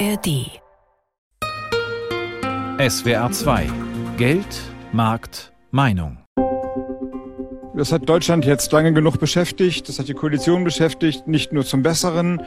ARD. SWR 2 Geld, Markt, Meinung. Das hat Deutschland jetzt lange genug beschäftigt, das hat die Koalition beschäftigt, nicht nur zum Besseren.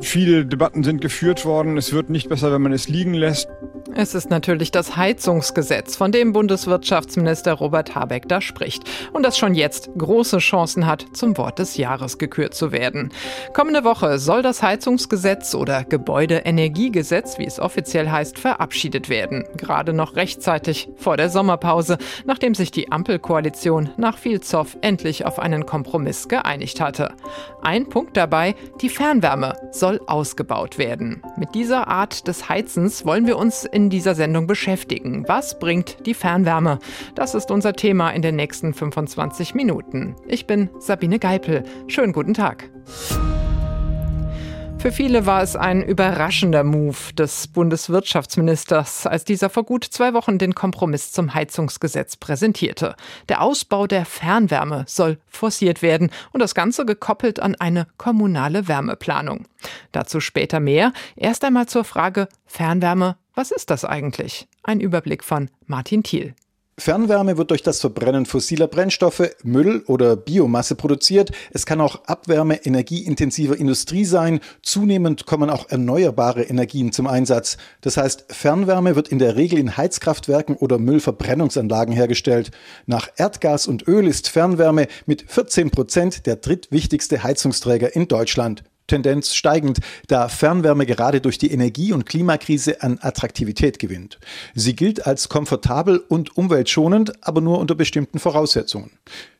Viele Debatten sind geführt worden. Es wird nicht besser, wenn man es liegen lässt. Es ist natürlich das Heizungsgesetz, von dem Bundeswirtschaftsminister Robert Habeck da spricht und das schon jetzt große Chancen hat, zum Wort des Jahres gekürt zu werden. Kommende Woche soll das Heizungsgesetz oder Gebäudeenergiegesetz, wie es offiziell heißt, verabschiedet werden. Gerade noch rechtzeitig vor der Sommerpause, nachdem sich die Ampelkoalition nach viel Zoff endlich auf einen Kompromiss geeinigt hatte. Ein Punkt dabei, die Fernwärme soll ausgebaut werden. Mit dieser Art des Heizens wollen wir uns in dieser Sendung beschäftigen. Was bringt die Fernwärme? Das ist unser Thema in den nächsten 25 Minuten. Ich bin Sabine Geipel. Schönen guten Tag. Für viele war es ein überraschender Move des Bundeswirtschaftsministers, als dieser vor gut zwei Wochen den Kompromiss zum Heizungsgesetz präsentierte. Der Ausbau der Fernwärme soll forciert werden und das Ganze gekoppelt an eine kommunale Wärmeplanung. Dazu später mehr. Erst einmal zur Frage Fernwärme. Was ist das eigentlich? Ein Überblick von Martin Thiel. Fernwärme wird durch das Verbrennen fossiler Brennstoffe, Müll oder Biomasse produziert. Es kann auch Abwärme energieintensiver Industrie sein. Zunehmend kommen auch erneuerbare Energien zum Einsatz. Das heißt, Fernwärme wird in der Regel in Heizkraftwerken oder Müllverbrennungsanlagen hergestellt. Nach Erdgas und Öl ist Fernwärme mit 14 Prozent der drittwichtigste Heizungsträger in Deutschland. Tendenz steigend, da Fernwärme gerade durch die Energie- und Klimakrise an Attraktivität gewinnt. Sie gilt als komfortabel und umweltschonend, aber nur unter bestimmten Voraussetzungen.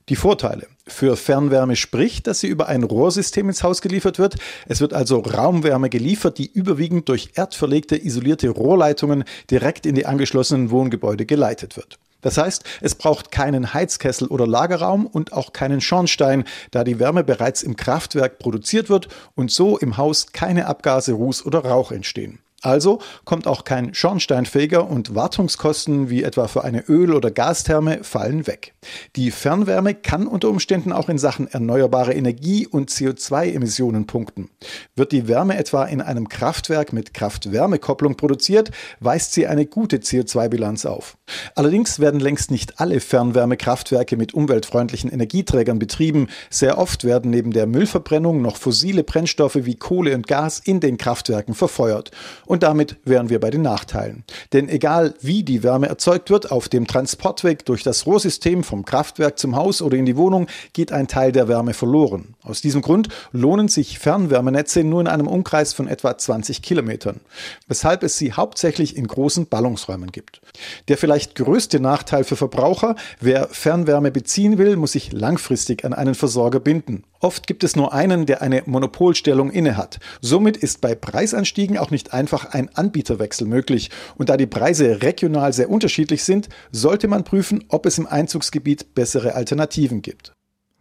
Die Vorteile. Für Fernwärme spricht, dass sie über ein Rohrsystem ins Haus geliefert wird. Es wird also Raumwärme geliefert, die überwiegend durch erdverlegte isolierte Rohrleitungen direkt in die angeschlossenen Wohngebäude geleitet wird. Das heißt, es braucht keinen Heizkessel oder Lagerraum und auch keinen Schornstein, da die Wärme bereits im Kraftwerk produziert wird und so im Haus keine Abgase, Ruß oder Rauch entstehen. Also kommt auch kein Schornsteinfeger und Wartungskosten wie etwa für eine Öl- oder Gastherme fallen weg. Die Fernwärme kann unter Umständen auch in Sachen erneuerbare Energie und CO2-Emissionen punkten. Wird die Wärme etwa in einem Kraftwerk mit Kraft-Wärme-Kopplung produziert, weist sie eine gute CO2-Bilanz auf. Allerdings werden längst nicht alle Fernwärmekraftwerke mit umweltfreundlichen Energieträgern betrieben. Sehr oft werden neben der Müllverbrennung noch fossile Brennstoffe wie Kohle und Gas in den Kraftwerken verfeuert. Und damit wären wir bei den Nachteilen. Denn egal wie die Wärme erzeugt wird, auf dem Transportweg durch das Rohrsystem vom Kraftwerk zum Haus oder in die Wohnung geht ein Teil der Wärme verloren. Aus diesem Grund lohnen sich Fernwärmenetze nur in einem Umkreis von etwa 20 Kilometern, weshalb es sie hauptsächlich in großen Ballungsräumen gibt. Der vielleicht größte Nachteil für Verbraucher, wer Fernwärme beziehen will, muss sich langfristig an einen Versorger binden. Oft gibt es nur einen, der eine Monopolstellung innehat. Somit ist bei Preisanstiegen auch nicht einfach ein Anbieterwechsel möglich. Und da die Preise regional sehr unterschiedlich sind, sollte man prüfen, ob es im Einzugsgebiet bessere Alternativen gibt.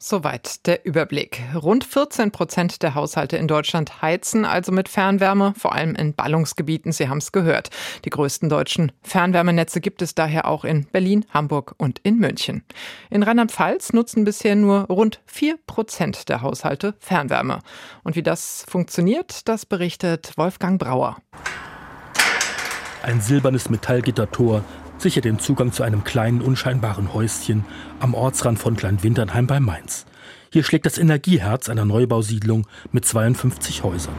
Soweit der Überblick. Rund 14 Prozent der Haushalte in Deutschland heizen also mit Fernwärme, vor allem in Ballungsgebieten. Sie haben es gehört. Die größten deutschen Fernwärmenetze gibt es daher auch in Berlin, Hamburg und in München. In Rheinland-Pfalz nutzen bisher nur rund 4 Prozent der Haushalte Fernwärme. Und wie das funktioniert, das berichtet Wolfgang Brauer. Ein silbernes Metallgittertor sichert den Zugang zu einem kleinen, unscheinbaren Häuschen am Ortsrand von Kleinwinternheim bei Mainz. Hier schlägt das Energieherz einer Neubausiedlung mit 52 Häusern.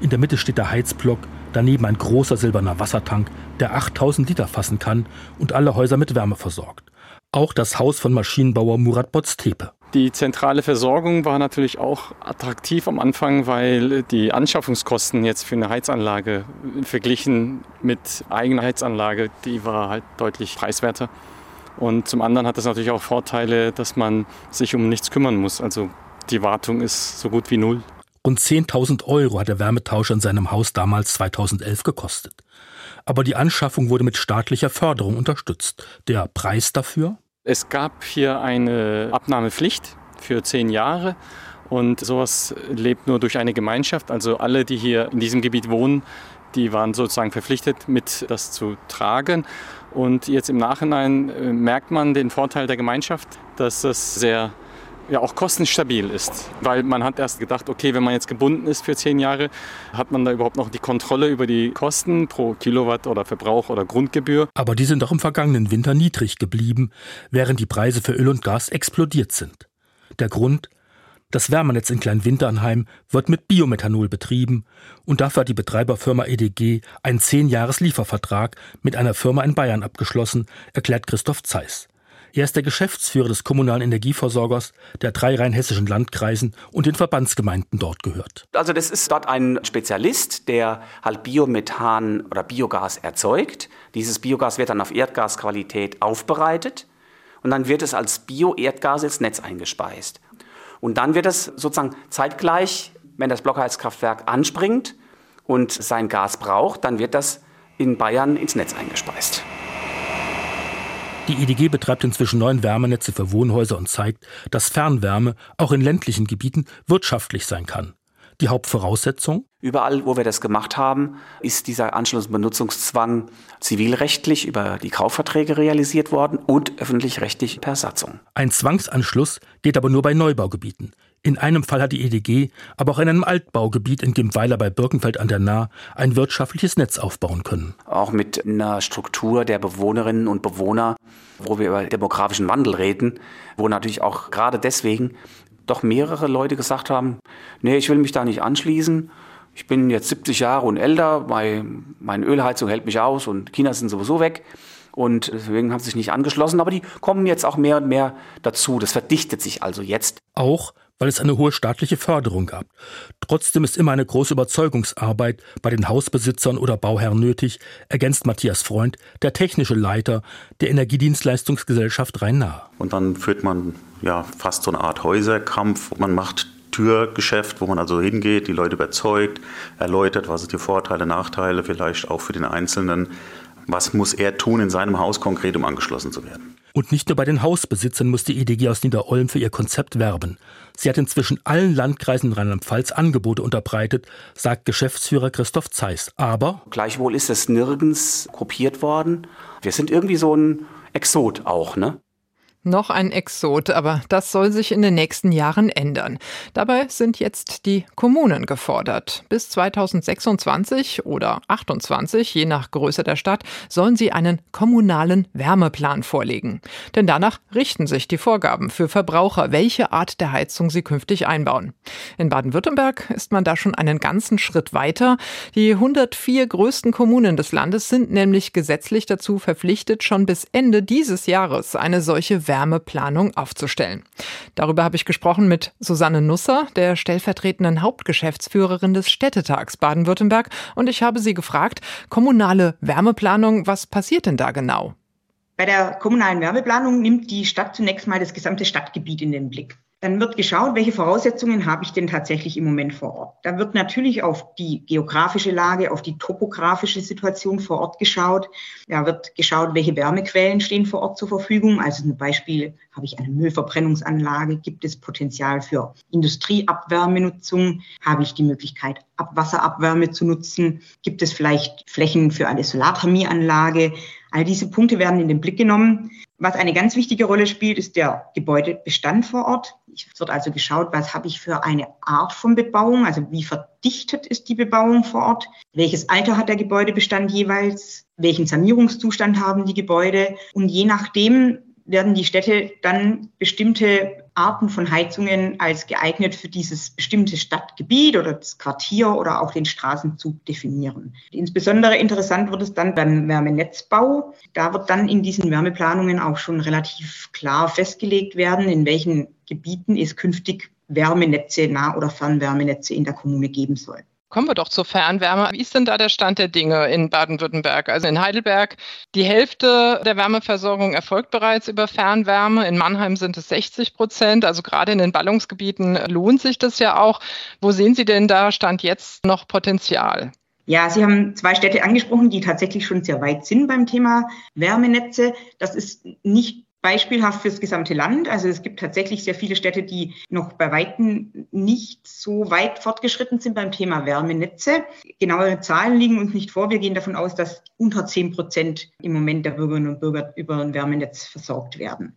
In der Mitte steht der Heizblock, daneben ein großer silberner Wassertank, der 8000 Liter fassen kann und alle Häuser mit Wärme versorgt. Auch das Haus von Maschinenbauer Murat Boztepe. Die zentrale Versorgung war natürlich auch attraktiv am Anfang, weil die Anschaffungskosten jetzt für eine Heizanlage verglichen mit eigener Heizanlage, die war halt deutlich preiswerter. Und zum anderen hat das natürlich auch Vorteile, dass man sich um nichts kümmern muss. Also die Wartung ist so gut wie null. Rund 10.000 Euro hat der Wärmetausch in seinem Haus damals 2011 gekostet. Aber die Anschaffung wurde mit staatlicher Förderung unterstützt. Der Preis dafür? Es gab hier eine Abnahmepflicht für zehn Jahre und sowas lebt nur durch eine Gemeinschaft. Also alle, die hier in diesem Gebiet wohnen, die waren sozusagen verpflichtet, mit das zu tragen. Und jetzt im Nachhinein äh, merkt man den Vorteil der Gemeinschaft, dass das sehr ja auch kostenstabil ist. Weil man hat erst gedacht, okay, wenn man jetzt gebunden ist für zehn Jahre, hat man da überhaupt noch die Kontrolle über die Kosten pro Kilowatt oder Verbrauch oder Grundgebühr. Aber die sind auch im vergangenen Winter niedrig geblieben, während die Preise für Öl und Gas explodiert sind. Der Grund? Das Wärmenetz in Kleinwinternheim wird mit Biomethanol betrieben und dafür hat die Betreiberfirma EDG einen zehn Jahres Liefervertrag mit einer Firma in Bayern abgeschlossen, erklärt Christoph Zeiss. Er ist der Geschäftsführer des kommunalen Energieversorgers der drei rheinhessischen Landkreisen und den Verbandsgemeinden dort gehört. Also das ist dort ein Spezialist, der halt Biomethan oder Biogas erzeugt. Dieses Biogas wird dann auf Erdgasqualität aufbereitet und dann wird es als Bio-Erdgas ins Netz eingespeist. Und dann wird es sozusagen zeitgleich, wenn das Blockheizkraftwerk anspringt und sein Gas braucht, dann wird das in Bayern ins Netz eingespeist. Die EDG betreibt inzwischen neun Wärmenetze für Wohnhäuser und zeigt, dass Fernwärme auch in ländlichen Gebieten wirtschaftlich sein kann. Die Hauptvoraussetzung? Überall, wo wir das gemacht haben, ist dieser Anschluss- und Benutzungszwang zivilrechtlich über die Kaufverträge realisiert worden und öffentlich-rechtlich per Satzung. Ein Zwangsanschluss geht aber nur bei Neubaugebieten. In einem Fall hat die EDG aber auch in einem Altbaugebiet in Gimpweiler bei Birkenfeld an der Nahe ein wirtschaftliches Netz aufbauen können. Auch mit einer Struktur der Bewohnerinnen und Bewohner, wo wir über demografischen Wandel reden, wo natürlich auch gerade deswegen doch mehrere Leute gesagt haben, nee, ich will mich da nicht anschließen. Ich bin jetzt 70 Jahre und älter, meine Ölheizung hält mich aus und China sind sowieso weg. Und deswegen haben sie sich nicht angeschlossen, aber die kommen jetzt auch mehr und mehr dazu. Das verdichtet sich also jetzt. Auch weil es eine hohe staatliche Förderung gab. Trotzdem ist immer eine große Überzeugungsarbeit bei den Hausbesitzern oder Bauherren nötig, ergänzt Matthias Freund, der technische Leiter der Energiedienstleistungsgesellschaft Rhein-Nahe. Und dann führt man ja fast so eine Art Häuserkampf. Man macht Türgeschäft, wo man also hingeht, die Leute überzeugt, erläutert, was sind die Vorteile, Nachteile, vielleicht auch für den Einzelnen. Was muss er tun in seinem Haus konkret, um angeschlossen zu werden? Und nicht nur bei den Hausbesitzern muss die EDG aus Niederolm für ihr Konzept werben. Sie hat inzwischen allen Landkreisen in Rheinland-Pfalz Angebote unterbreitet, sagt Geschäftsführer Christoph Zeiss. Aber gleichwohl ist es nirgends kopiert worden. Wir sind irgendwie so ein Exot auch, ne? Noch ein Exot, aber das soll sich in den nächsten Jahren ändern. Dabei sind jetzt die Kommunen gefordert. Bis 2026 oder 28, je nach Größe der Stadt, sollen sie einen kommunalen Wärmeplan vorlegen. Denn danach richten sich die Vorgaben für Verbraucher, welche Art der Heizung sie künftig einbauen. In Baden-Württemberg ist man da schon einen ganzen Schritt weiter. Die 104 größten Kommunen des Landes sind nämlich gesetzlich dazu verpflichtet, schon bis Ende dieses Jahres eine solche Wärmeplanung aufzustellen. Darüber habe ich gesprochen mit Susanne Nusser, der stellvertretenden Hauptgeschäftsführerin des Städtetags Baden-Württemberg. Und ich habe sie gefragt, kommunale Wärmeplanung, was passiert denn da genau? Bei der kommunalen Wärmeplanung nimmt die Stadt zunächst mal das gesamte Stadtgebiet in den Blick. Dann wird geschaut, welche Voraussetzungen habe ich denn tatsächlich im Moment vor Ort. Da wird natürlich auf die geografische Lage, auf die topografische Situation vor Ort geschaut. Da wird geschaut, welche Wärmequellen stehen vor Ort zur Verfügung. Also zum Beispiel habe ich eine Müllverbrennungsanlage, gibt es Potenzial für Industrieabwärmenutzung, habe ich die Möglichkeit, Abwasserabwärme zu nutzen, gibt es vielleicht Flächen für eine Solarthermieanlage. All diese Punkte werden in den Blick genommen. Was eine ganz wichtige Rolle spielt, ist der Gebäudebestand vor Ort. Es wird also geschaut, was habe ich für eine Art von Bebauung, also wie verdichtet ist die Bebauung vor Ort, welches Alter hat der Gebäudebestand jeweils, welchen Sanierungszustand haben die Gebäude? Und je nachdem werden die Städte dann bestimmte Arten von Heizungen als geeignet für dieses bestimmte Stadtgebiet oder das Quartier oder auch den Straßenzug definieren. Insbesondere interessant wird es dann beim Wärmenetzbau. Da wird dann in diesen Wärmeplanungen auch schon relativ klar festgelegt werden, in welchen Gebieten es künftig Wärmenetze, Nah- oder Fernwärmenetze in der Kommune geben soll. Kommen wir doch zur Fernwärme. Wie ist denn da der Stand der Dinge in Baden-Württemberg? Also in Heidelberg, die Hälfte der Wärmeversorgung erfolgt bereits über Fernwärme. In Mannheim sind es 60 Prozent. Also gerade in den Ballungsgebieten lohnt sich das ja auch. Wo sehen Sie denn da Stand jetzt noch Potenzial? Ja, Sie haben zwei Städte angesprochen, die tatsächlich schon sehr weit sind beim Thema Wärmenetze. Das ist nicht beispielhaft fürs gesamte Land. Also es gibt tatsächlich sehr viele Städte, die noch bei Weitem nicht so weit fortgeschritten sind beim Thema Wärmenetze. Genauere Zahlen liegen uns nicht vor. Wir gehen davon aus, dass unter 10 Prozent im Moment der Bürgerinnen und Bürger über ein Wärmenetz versorgt werden.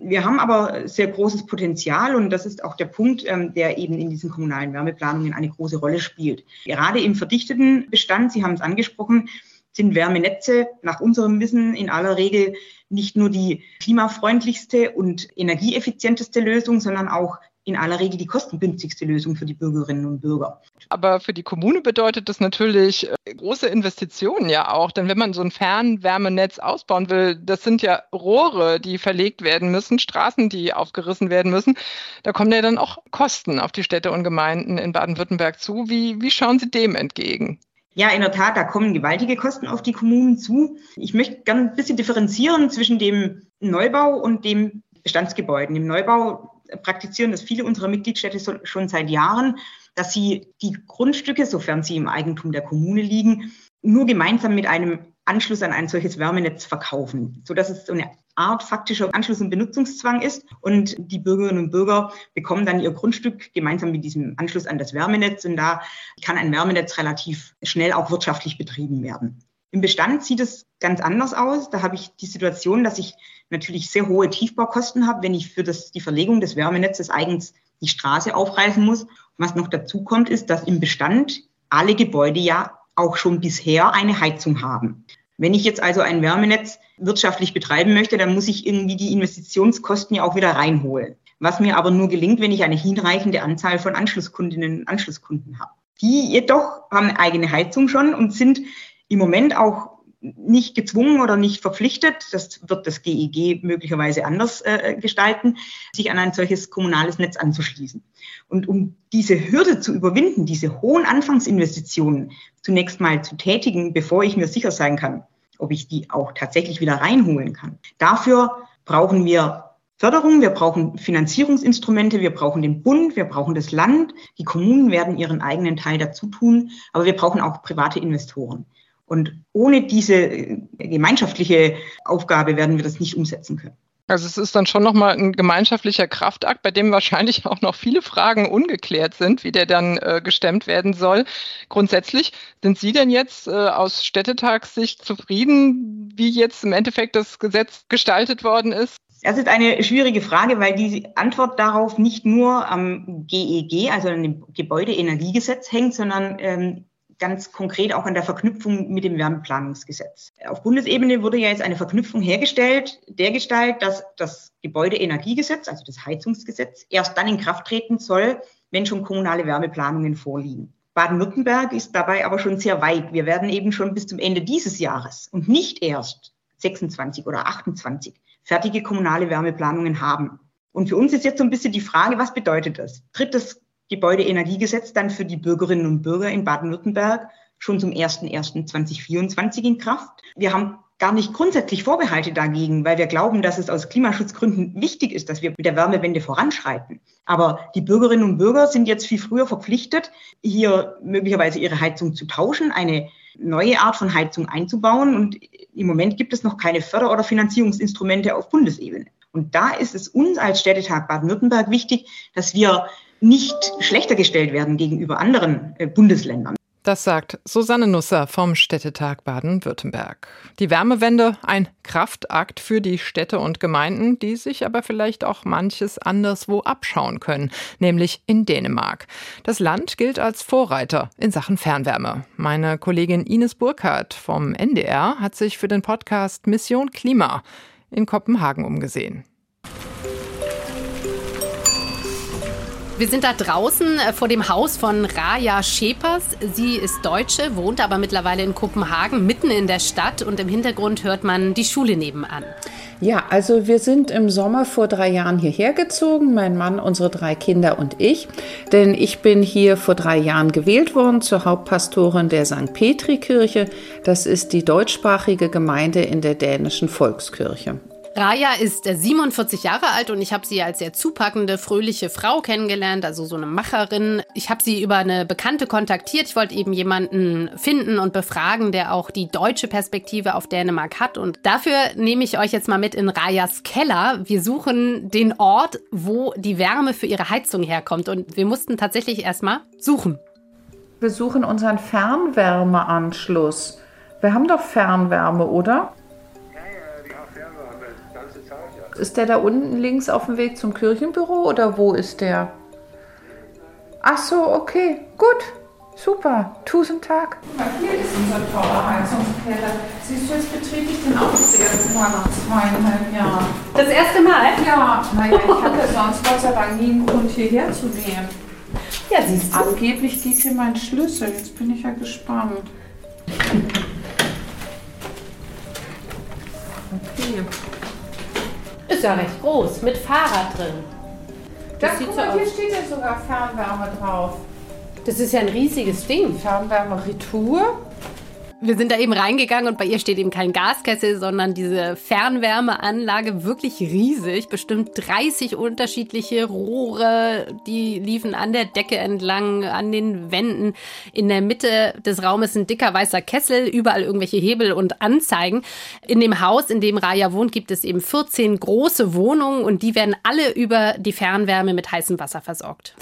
Wir haben aber sehr großes Potenzial und das ist auch der Punkt, ähm, der eben in diesen kommunalen Wärmeplanungen eine große Rolle spielt. Gerade im verdichteten Bestand, Sie haben es angesprochen, sind Wärmenetze nach unserem Wissen in aller Regel nicht nur die klimafreundlichste und energieeffizienteste Lösung, sondern auch in aller Regel die kostengünstigste Lösung für die Bürgerinnen und Bürger. Aber für die Kommune bedeutet das natürlich äh, große Investitionen ja auch. Denn wenn man so ein Fernwärmenetz ausbauen will, das sind ja Rohre, die verlegt werden müssen, Straßen, die aufgerissen werden müssen. Da kommen ja dann auch Kosten auf die Städte und Gemeinden in Baden-Württemberg zu. Wie, wie schauen Sie dem entgegen? Ja, in der Tat, da kommen gewaltige Kosten auf die Kommunen zu. Ich möchte gerne ein bisschen differenzieren zwischen dem Neubau und dem Bestandsgebäuden. Im Neubau praktizieren das viele unserer Mitgliedstädte schon seit Jahren, dass sie die Grundstücke, sofern sie im Eigentum der Kommune liegen, nur gemeinsam mit einem Anschluss an ein solches Wärmenetz verkaufen, sodass es so eine Art faktischer Anschluss- und Benutzungszwang ist. Und die Bürgerinnen und Bürger bekommen dann ihr Grundstück gemeinsam mit diesem Anschluss an das Wärmenetz. Und da kann ein Wärmenetz relativ schnell auch wirtschaftlich betrieben werden. Im Bestand sieht es ganz anders aus. Da habe ich die Situation, dass ich natürlich sehr hohe Tiefbaukosten habe, wenn ich für das, die Verlegung des Wärmenetzes eigens die Straße aufreißen muss. Was noch dazu kommt, ist, dass im Bestand alle Gebäude ja auch schon bisher eine Heizung haben. Wenn ich jetzt also ein Wärmenetz wirtschaftlich betreiben möchte, dann muss ich irgendwie die Investitionskosten ja auch wieder reinholen. Was mir aber nur gelingt, wenn ich eine hinreichende Anzahl von Anschlusskundinnen und Anschlusskunden habe. Die jedoch haben eigene Heizung schon und sind im Moment auch nicht gezwungen oder nicht verpflichtet, das wird das GEG e möglicherweise anders äh, gestalten, sich an ein solches kommunales Netz anzuschließen. Und um diese Hürde zu überwinden, diese hohen Anfangsinvestitionen zunächst mal zu tätigen, bevor ich mir sicher sein kann, ob ich die auch tatsächlich wieder reinholen kann. Dafür brauchen wir Förderung, wir brauchen Finanzierungsinstrumente, wir brauchen den Bund, wir brauchen das Land. Die Kommunen werden ihren eigenen Teil dazu tun, aber wir brauchen auch private Investoren. Und ohne diese äh, gemeinschaftliche Aufgabe werden wir das nicht umsetzen können. Also es ist dann schon nochmal ein gemeinschaftlicher Kraftakt, bei dem wahrscheinlich auch noch viele Fragen ungeklärt sind, wie der dann äh, gestemmt werden soll. Grundsätzlich sind Sie denn jetzt äh, aus Städtetagssicht zufrieden, wie jetzt im Endeffekt das Gesetz gestaltet worden ist? Das ist eine schwierige Frage, weil die Antwort darauf nicht nur am GEG, e also an dem Gebäudeenergiegesetz hängt, sondern ähm, ganz konkret auch an der Verknüpfung mit dem Wärmeplanungsgesetz. Auf Bundesebene wurde ja jetzt eine Verknüpfung hergestellt, dergestalt, dass das Gebäudeenergiegesetz, also das Heizungsgesetz, erst dann in Kraft treten soll, wenn schon kommunale Wärmeplanungen vorliegen. Baden-Württemberg ist dabei aber schon sehr weit. Wir werden eben schon bis zum Ende dieses Jahres und nicht erst 26 oder 28 fertige kommunale Wärmeplanungen haben. Und für uns ist jetzt so ein bisschen die Frage, was bedeutet das? Tritt das Gebäudeenergiegesetz dann für die Bürgerinnen und Bürger in Baden-Württemberg schon zum 01.01.2024 in Kraft. Wir haben gar nicht grundsätzlich Vorbehalte dagegen, weil wir glauben, dass es aus Klimaschutzgründen wichtig ist, dass wir mit der Wärmewende voranschreiten. Aber die Bürgerinnen und Bürger sind jetzt viel früher verpflichtet, hier möglicherweise ihre Heizung zu tauschen, eine neue Art von Heizung einzubauen. Und im Moment gibt es noch keine Förder- oder Finanzierungsinstrumente auf Bundesebene. Und da ist es uns als Städtetag Baden-Württemberg wichtig, dass wir nicht schlechter gestellt werden gegenüber anderen äh, Bundesländern. Das sagt Susanne Nusser vom Städtetag Baden-Württemberg. Die Wärmewende ein Kraftakt für die Städte und Gemeinden, die sich aber vielleicht auch manches anderswo abschauen können, nämlich in Dänemark. Das Land gilt als Vorreiter in Sachen Fernwärme. Meine Kollegin Ines Burkhardt vom NDR hat sich für den Podcast Mission Klima in Kopenhagen umgesehen. Wir sind da draußen äh, vor dem Haus von Raja Schepers. Sie ist Deutsche, wohnt aber mittlerweile in Kopenhagen, mitten in der Stadt. Und im Hintergrund hört man die Schule nebenan. Ja, also wir sind im Sommer vor drei Jahren hierher gezogen, mein Mann, unsere drei Kinder und ich. Denn ich bin hier vor drei Jahren gewählt worden zur Hauptpastorin der St. Petri Kirche. Das ist die deutschsprachige Gemeinde in der dänischen Volkskirche. Raya ist 47 Jahre alt und ich habe sie als sehr zupackende, fröhliche Frau kennengelernt, also so eine Macherin. Ich habe sie über eine Bekannte kontaktiert. Ich wollte eben jemanden finden und befragen, der auch die deutsche Perspektive auf Dänemark hat. Und dafür nehme ich euch jetzt mal mit in Rayas Keller. Wir suchen den Ort, wo die Wärme für ihre Heizung herkommt. Und wir mussten tatsächlich erstmal suchen. Wir suchen unseren Fernwärmeanschluss. Wir haben doch Fernwärme, oder? Ist der da unten links auf dem Weg zum Kirchenbüro oder wo ist der? Ach so, okay, gut, super, tausend Tag. Hier ist unser toller Heizungskeller. Siehst du, jetzt betrete ich den auch das erste Mal nach zweieinhalb Jahren. Das erste Mal? Ja, naja, ich hatte sonst Gott sei Dank nie einen Grund hierher zu gehen. Ja, siehst du. Angeblich geht hier mein Schlüssel, jetzt bin ich ja gespannt. Okay. Ist ja recht groß, mit Fahrrad drin. Da, Das sieht guck so mal, hier aus. steht ja sogar Fernwärme drauf. Das ist ja ein riesiges Ding. Fernwärme Retour. Wir sind da eben reingegangen und bei ihr steht eben kein Gaskessel, sondern diese Fernwärmeanlage, wirklich riesig. Bestimmt 30 unterschiedliche Rohre, die liefen an der Decke entlang, an den Wänden. In der Mitte des Raumes ein dicker weißer Kessel, überall irgendwelche Hebel und Anzeigen. In dem Haus, in dem Raya wohnt, gibt es eben 14 große Wohnungen und die werden alle über die Fernwärme mit heißem Wasser versorgt.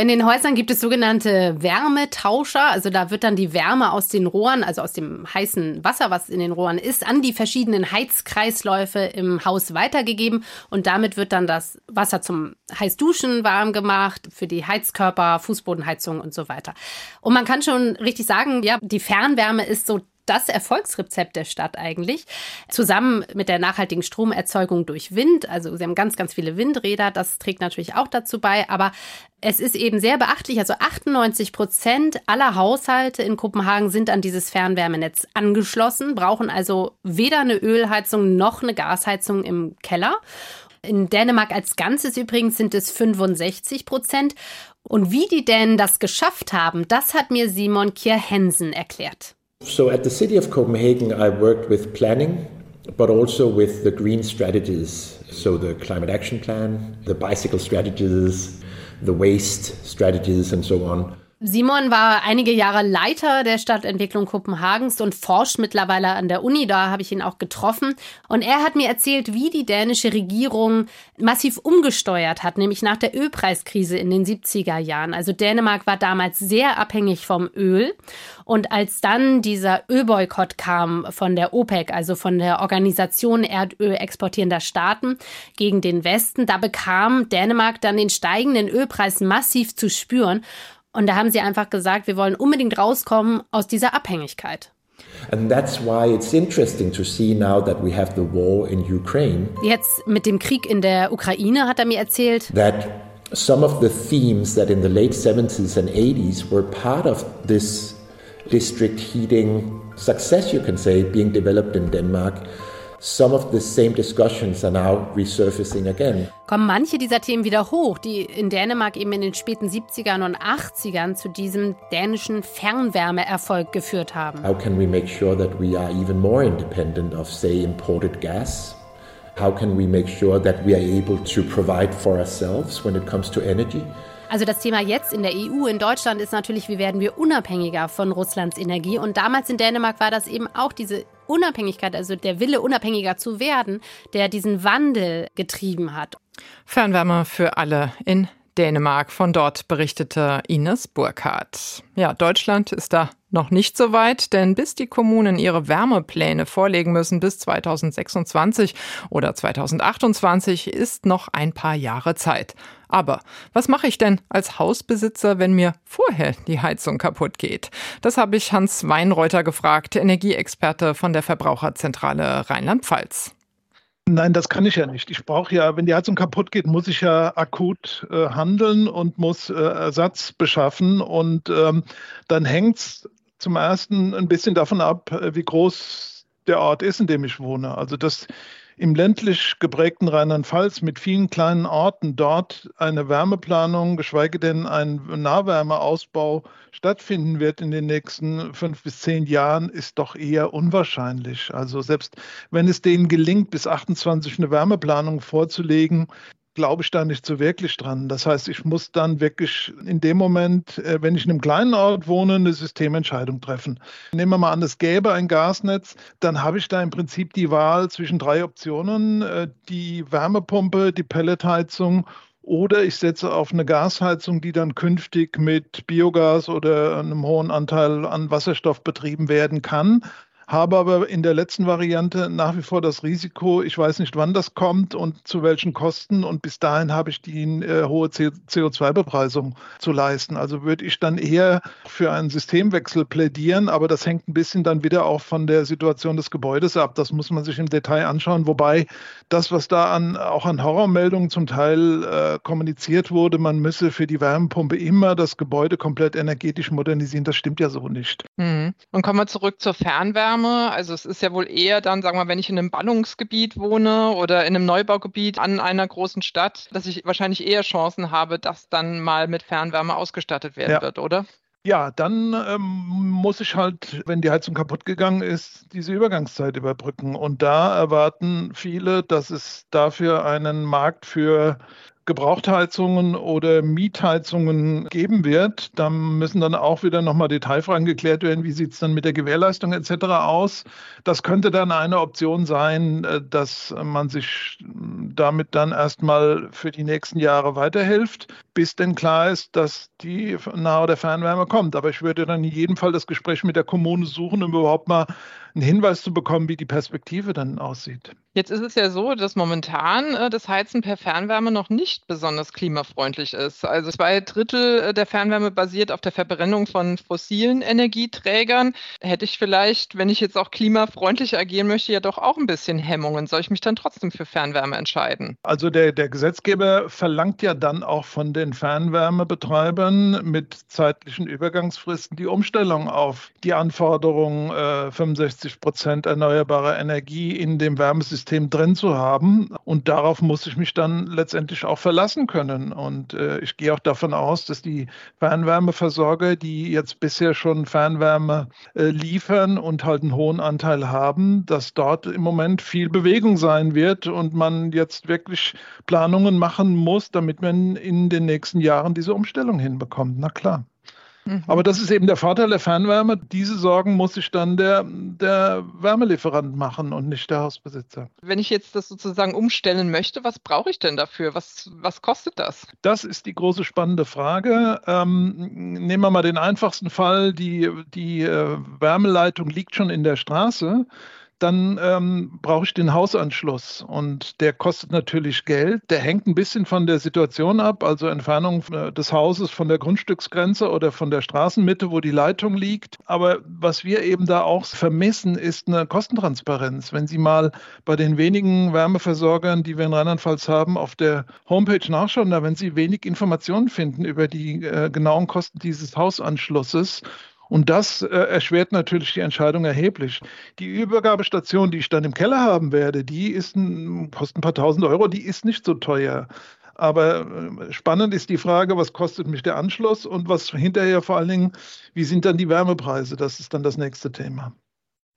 In den Häusern gibt es sogenannte Wärmetauscher, also da wird dann die Wärme aus den Rohren, also aus dem heißen Wasser, was in den Rohren ist, an die verschiedenen Heizkreisläufe im Haus weitergegeben und damit wird dann das Wasser zum Heißduschen warm gemacht, für die Heizkörper, Fußbodenheizung und so weiter. Und man kann schon richtig sagen, ja, die Fernwärme ist so das Erfolgsrezept der Stadt eigentlich. Zusammen mit der nachhaltigen Stromerzeugung durch Wind. Also sie haben ganz, ganz viele Windräder. Das trägt natürlich auch dazu bei. Aber es ist eben sehr beachtlich. Also 98 Prozent aller Haushalte in Kopenhagen sind an dieses Fernwärmenetz angeschlossen, brauchen also weder eine Ölheizung noch eine Gasheizung im Keller. In Dänemark als Ganzes übrigens sind es 65 Prozent. Und wie die Dänen das geschafft haben, das hat mir Simon Kier-Hensen erklärt. So at the City of Copenhagen, I worked with planning, but also with the green strategies. So the climate action plan, the bicycle strategies, the waste strategies, and so on. Simon war einige Jahre Leiter der Stadtentwicklung Kopenhagens und forscht mittlerweile an der Uni. Da habe ich ihn auch getroffen. Und er hat mir erzählt, wie die dänische Regierung massiv umgesteuert hat, nämlich nach der Ölpreiskrise in den 70er Jahren. Also Dänemark war damals sehr abhängig vom Öl. Und als dann dieser Ölboykott kam von der OPEC, also von der Organisation Erdöl exportierender Staaten gegen den Westen, da bekam Dänemark dann den steigenden Ölpreis massiv zu spüren. Und da haben sie einfach gesagt, wir wollen unbedingt rauskommen aus dieser Abhängigkeit. And that's why it's interesting to see now that we have the war in Ukraine Jetzt mit dem Krieg in der Ukraine hat er mir erzählt, that some of the themes that in the late 70s and 80s were part of this district heating success, you can say, being developed in Denmark. Some of the same discussions are now resurfacing again. kommen manche dieser Themen wieder hoch, die in Dänemark eben in den späten 70ern und 80ern zu diesem dänischen Fernwärmeerfolg geführt haben. How can we make sure that we are even more independent of, say, imported gas? How can we make sure that we are able to provide for ourselves when it comes to energy? Also das Thema jetzt in der EU, in Deutschland ist natürlich, wie werden wir unabhängiger von Russlands Energie? Und damals in Dänemark war das eben auch diese Unabhängigkeit, also der Wille, unabhängiger zu werden, der diesen Wandel getrieben hat. Fernwärme für alle in Dänemark. Von dort berichtete Ines Burkhardt. Ja, Deutschland ist da noch nicht so weit, denn bis die Kommunen ihre Wärmepläne vorlegen müssen bis 2026 oder 2028 ist noch ein paar Jahre Zeit. Aber was mache ich denn als Hausbesitzer, wenn mir vorher die Heizung kaputt geht? Das habe ich Hans Weinreuter gefragt, Energieexperte von der Verbraucherzentrale Rheinland-Pfalz. Nein, das kann ich ja nicht. Ich brauche ja, wenn die Heizung kaputt geht, muss ich ja akut äh, handeln und muss äh, Ersatz beschaffen. Und ähm, dann hängt es zum ersten ein bisschen davon ab, äh, wie groß der Ort ist, in dem ich wohne. Also das im ländlich geprägten Rheinland-Pfalz mit vielen kleinen Orten dort eine Wärmeplanung, geschweige denn ein Nahwärmeausbau stattfinden wird in den nächsten fünf bis zehn Jahren, ist doch eher unwahrscheinlich. Also selbst wenn es denen gelingt, bis 28 eine Wärmeplanung vorzulegen, glaube ich da nicht so wirklich dran. Das heißt, ich muss dann wirklich in dem Moment, äh, wenn ich in einem kleinen Ort wohne, eine Systementscheidung treffen. Nehmen wir mal an, es gäbe ein Gasnetz, dann habe ich da im Prinzip die Wahl zwischen drei Optionen, äh, die Wärmepumpe, die Pelletheizung oder ich setze auf eine Gasheizung, die dann künftig mit Biogas oder einem hohen Anteil an Wasserstoff betrieben werden kann habe aber in der letzten Variante nach wie vor das Risiko, ich weiß nicht, wann das kommt und zu welchen Kosten und bis dahin habe ich die äh, hohe CO2-Bepreisung zu leisten. Also würde ich dann eher für einen Systemwechsel plädieren, aber das hängt ein bisschen dann wieder auch von der Situation des Gebäudes ab. Das muss man sich im Detail anschauen, wobei das, was da an, auch an Horrormeldungen zum Teil äh, kommuniziert wurde, man müsse für die Wärmepumpe immer das Gebäude komplett energetisch modernisieren, das stimmt ja so nicht. Mhm. Und kommen wir zurück zur Fernwärme. Fernwärme. Also es ist ja wohl eher dann, sagen wir, wenn ich in einem Ballungsgebiet wohne oder in einem Neubaugebiet an einer großen Stadt, dass ich wahrscheinlich eher Chancen habe, dass dann mal mit Fernwärme ausgestattet werden ja. wird, oder? Ja, dann ähm, muss ich halt, wenn die Heizung kaputt gegangen ist, diese Übergangszeit überbrücken. Und da erwarten viele, dass es dafür einen Markt für Gebrauchtheizungen oder Mietheizungen geben wird. Da müssen dann auch wieder nochmal Detailfragen geklärt werden. Wie sieht es dann mit der Gewährleistung etc. aus? Das könnte dann eine Option sein, äh, dass man sich damit dann erstmal für die nächsten Jahre weiterhilft, bis denn klar ist, dass die Nah- oder Fernwärme kommt. Aber ich würde dann in jedem Fall das Gespräch mit der Kommune suchen, um überhaupt mal einen Hinweis zu bekommen, wie die Perspektive dann aussieht. Jetzt ist es ja so, dass momentan äh, das Heizen per Fernwärme noch nicht besonders klimafreundlich ist. Also zwei Drittel äh, der Fernwärme basiert auf der Verbrennung von fossilen Energieträgern. Hätte ich vielleicht, wenn ich jetzt auch klimafreundlich agieren möchte, ja doch auch ein bisschen Hemmungen. Soll ich mich dann trotzdem für Fernwärme entscheiden? Also der, der Gesetzgeber verlangt ja dann auch von den Fernwärmebetreibern mit zeitlichen Übergangsfristen die Umstellung auf die Anforderungen äh, 65 Prozent erneuerbarer Energie in dem Wärmesystem System drin zu haben. Und darauf muss ich mich dann letztendlich auch verlassen können. Und äh, ich gehe auch davon aus, dass die Fernwärmeversorger, die jetzt bisher schon Fernwärme äh, liefern und halt einen hohen Anteil haben, dass dort im Moment viel Bewegung sein wird und man jetzt wirklich Planungen machen muss, damit man in den nächsten Jahren diese Umstellung hinbekommt. Na klar. Mhm. Aber das ist eben der Vorteil der Fernwärme. Diese Sorgen muss sich dann der, der Wärmelieferant machen und nicht der Hausbesitzer. Wenn ich jetzt das sozusagen umstellen möchte, was brauche ich denn dafür? Was, was kostet das? Das ist die große spannende Frage. Ähm, nehmen wir mal den einfachsten Fall. Die, die äh, Wärmeleitung liegt schon in der Straße dann ähm, brauche ich den Hausanschluss und der kostet natürlich Geld. Der hängt ein bisschen von der Situation ab, also Entfernung äh, des Hauses von der Grundstücksgrenze oder von der Straßenmitte, wo die Leitung liegt. Aber was wir eben da auch vermissen, ist eine Kostentransparenz. Wenn Sie mal bei den wenigen Wärmeversorgern, die wir in Rheinland-Pfalz haben, auf der Homepage nachschauen, da werden Sie wenig Informationen finden über die äh, genauen Kosten dieses Hausanschlusses. Und das äh, erschwert natürlich die Entscheidung erheblich. Die Übergabestation, die ich dann im Keller haben werde, die ist ein, kostet ein paar tausend Euro, die ist nicht so teuer. Aber äh, spannend ist die Frage, was kostet mich der Anschluss und was hinterher vor allen Dingen, wie sind dann die Wärmepreise? Das ist dann das nächste Thema.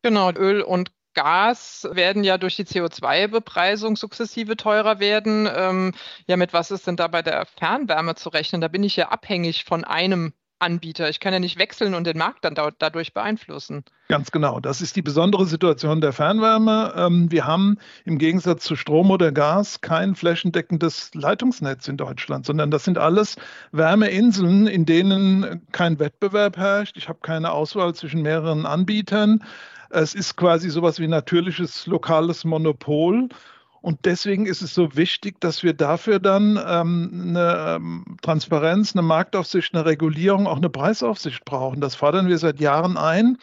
Genau, Öl und Gas werden ja durch die CO2-Bepreisung sukzessive teurer werden. Ähm, ja, mit was ist denn da bei der Fernwärme zu rechnen? Da bin ich ja abhängig von einem Anbieter. Ich kann ja nicht wechseln und den Markt dann dadurch beeinflussen. Ganz genau. Das ist die besondere Situation der Fernwärme. Ähm, wir haben im Gegensatz zu Strom oder Gas kein flächendeckendes Leitungsnetz in Deutschland, sondern das sind alles Wärmeinseln, in denen kein Wettbewerb herrscht. Ich habe keine Auswahl zwischen mehreren Anbietern. Es ist quasi sowas wie natürliches lokales Monopol. Und deswegen ist es so wichtig, dass wir dafür dann ähm, eine ähm, Transparenz, eine Marktaufsicht, eine Regulierung, auch eine Preisaufsicht brauchen. Das fordern wir seit Jahren ein.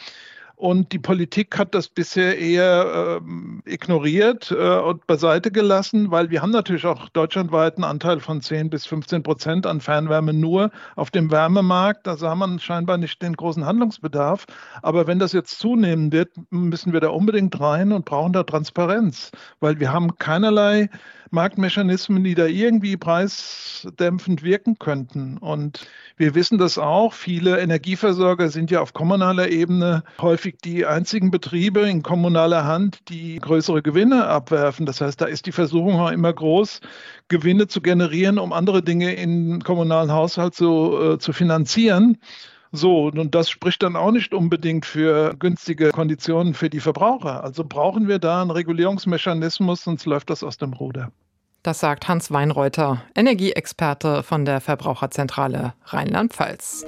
Und die Politik hat das bisher eher äh, ignoriert äh, und beiseite gelassen, weil wir haben natürlich auch deutschlandweit einen Anteil von 10 bis 15 Prozent an Fernwärme nur auf dem Wärmemarkt. Also haben wir scheinbar nicht den großen Handlungsbedarf. Aber wenn das jetzt zunehmen wird, müssen wir da unbedingt rein und brauchen da Transparenz, weil wir haben keinerlei Marktmechanismen, die da irgendwie preisdämpfend wirken könnten. Und wir wissen das auch. Viele Energieversorger sind ja auf kommunaler Ebene häufig die einzigen Betriebe in kommunaler Hand, die größere Gewinne abwerfen. Das heißt, da ist die Versuchung auch immer groß, Gewinne zu generieren, um andere Dinge im kommunalen Haushalt so, äh, zu finanzieren. So, und das spricht dann auch nicht unbedingt für günstige Konditionen für die Verbraucher. Also brauchen wir da einen Regulierungsmechanismus, sonst läuft das aus dem Ruder. Das sagt Hans Weinreuter, Energieexperte von der Verbraucherzentrale Rheinland-Pfalz.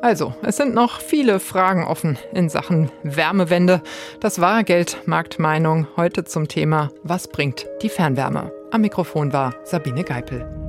Also, es sind noch viele Fragen offen in Sachen Wärmewende. Das war Geldmarktmeinung heute zum Thema Was bringt die Fernwärme? Am Mikrofon war Sabine Geipel.